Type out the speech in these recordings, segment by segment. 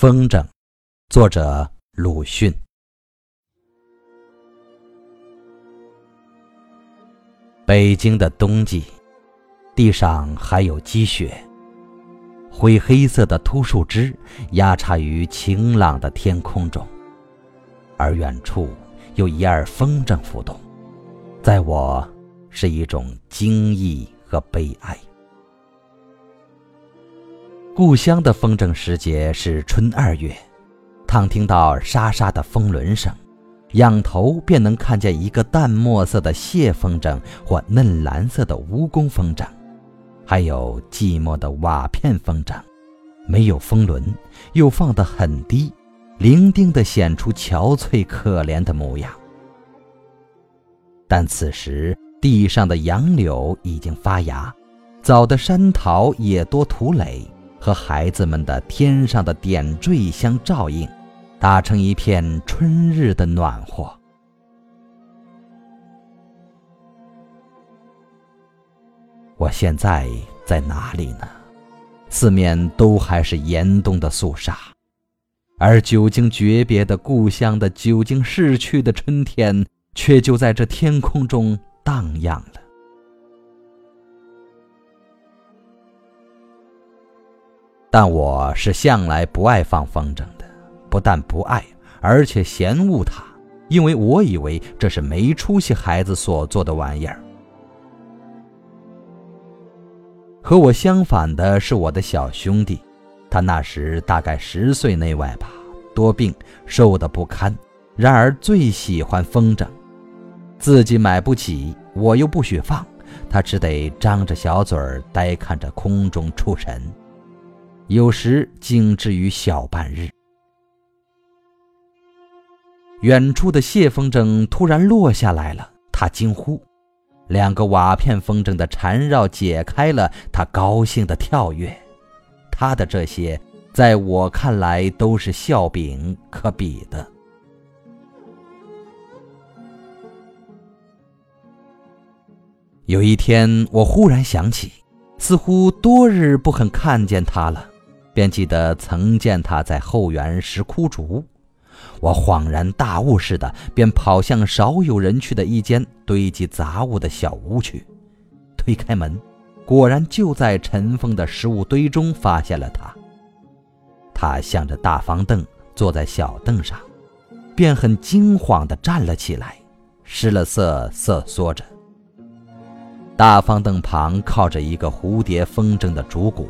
风筝，作者鲁迅。北京的冬季，地上还有积雪，灰黑色的秃树枝压插于晴朗的天空中，而远处有一二风筝浮动，在我是一种惊异和悲哀。故乡的风筝时节是春二月，倘听到沙沙的风轮声，仰头便能看见一个淡墨色的蟹风筝或嫩蓝色的蜈蚣风筝，还有寂寞的瓦片风筝，没有风轮，又放得很低，伶仃地显出憔悴可怜的模样。但此时地上的杨柳已经发芽，早的山桃也多吐蕾。和孩子们的天上的点缀相照应，打成一片春日的暖和。我现在在哪里呢？四面都还是严冬的肃杀，而久经诀别的故乡的久经逝去的春天，却就在这天空中荡漾了。但我是向来不爱放风筝的，不但不爱，而且嫌恶它，因为我以为这是没出息孩子所做的玩意儿。和我相反的是我的小兄弟，他那时大概十岁内外吧，多病，瘦得不堪，然而最喜欢风筝，自己买不起，我又不许放，他只得张着小嘴儿呆看着空中出神。有时竟至于小半日。远处的谢风筝突然落下来了，他惊呼；两个瓦片风筝的缠绕解开了，他高兴的跳跃。他的这些，在我看来都是笑柄可比的。有一天，我忽然想起，似乎多日不肯看见他了。便记得曾见他在后园拾枯竹，我恍然大悟似的，便跑向少有人去的一间堆积杂物的小屋去，推开门，果然就在尘封的食物堆中发现了他。他向着大方凳坐在小凳上，便很惊慌地站了起来，失了色，瑟缩着。大方凳旁靠着一个蝴蝶风筝的竹骨。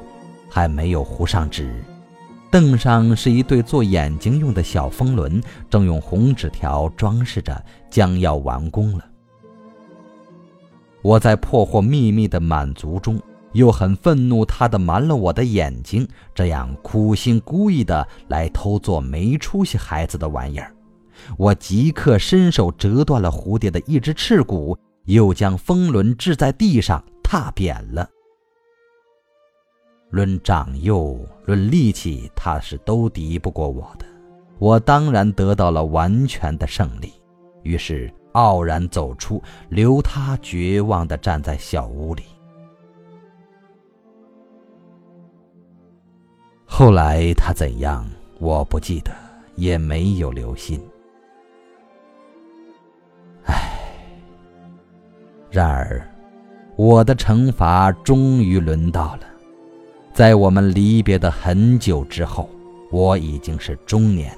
还没有糊上纸，凳上是一对做眼睛用的小风轮，正用红纸条装饰着，将要完工了。我在破获秘密的满足中，又很愤怒，他的瞒了我的眼睛，这样苦心孤诣的来偷做没出息孩子的玩意儿。我即刻伸手折断了蝴蝶的一只翅骨，又将风轮掷在地上，踏扁了。论长幼，论力气，他是都敌不过我的。我当然得到了完全的胜利，于是傲然走出，留他绝望地站在小屋里。后来他怎样，我不记得，也没有留心。唉，然而，我的惩罚终于轮到了。在我们离别的很久之后，我已经是中年。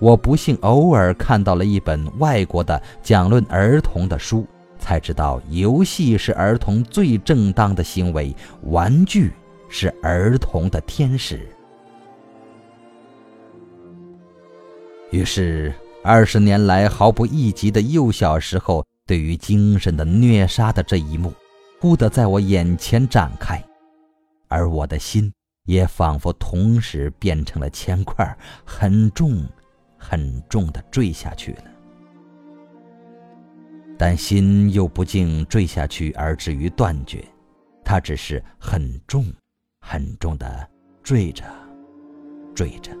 我不幸偶尔看到了一本外国的讲论儿童的书，才知道游戏是儿童最正当的行为，玩具是儿童的天使。于是，二十年来毫不意及的幼小时候对于精神的虐杀的这一幕，忽地在我眼前展开。而我的心也仿佛同时变成了铅块，很重、很重的坠下去了。但心又不竟坠下去而至于断绝，它只是很重、很重的坠着、坠着。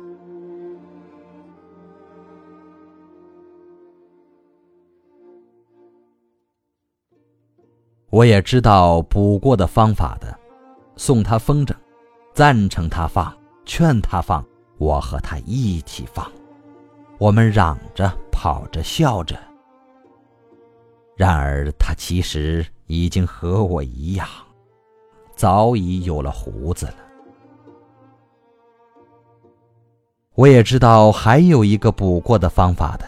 我也知道补过的方法的。送他风筝，赞成他放，劝他放，我和他一起放。我们嚷着、跑着、笑着。然而他其实已经和我一样，早已有了胡子了。我也知道还有一个补过的方法的，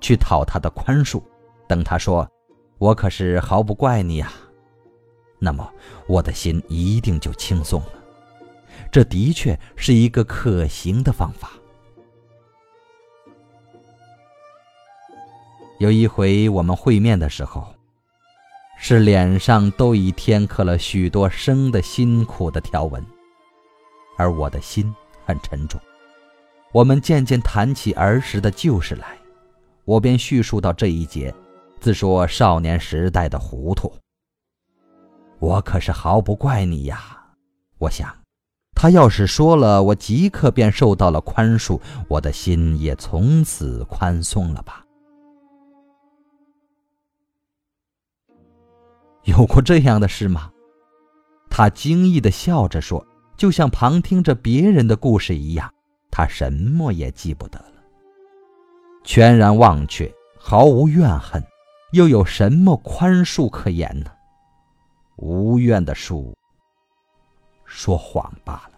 去讨他的宽恕。等他说：“我可是毫不怪你呀。”那么我的心一定就轻松了。这的确是一个可行的方法。有一回我们会面的时候，是脸上都已添刻了许多生的辛苦的条纹，而我的心很沉重。我们渐渐谈起儿时的旧事来，我便叙述到这一节，自说少年时代的糊涂。我可是毫不怪你呀！我想，他要是说了，我即刻便受到了宽恕，我的心也从此宽松了吧？有过这样的事吗？他惊异的笑着说，就像旁听着别人的故事一样。他什么也记不得了，全然忘却，毫无怨恨，又有什么宽恕可言呢？无怨的树，说谎罢了。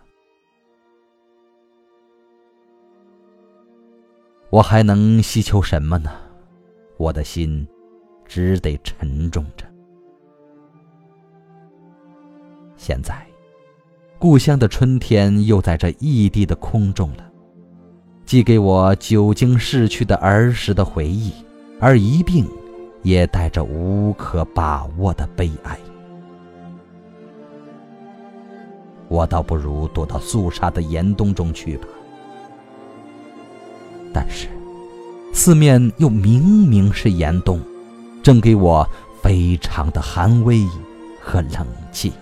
我还能希求什么呢？我的心只得沉重着。现在。故乡的春天又在这异地的空中了，寄给我久经逝去的儿时的回忆，而一并也带着无可把握的悲哀。我倒不如躲到肃杀的严冬中去吧。但是，四面又明明是严冬，正给我非常的寒威和冷气。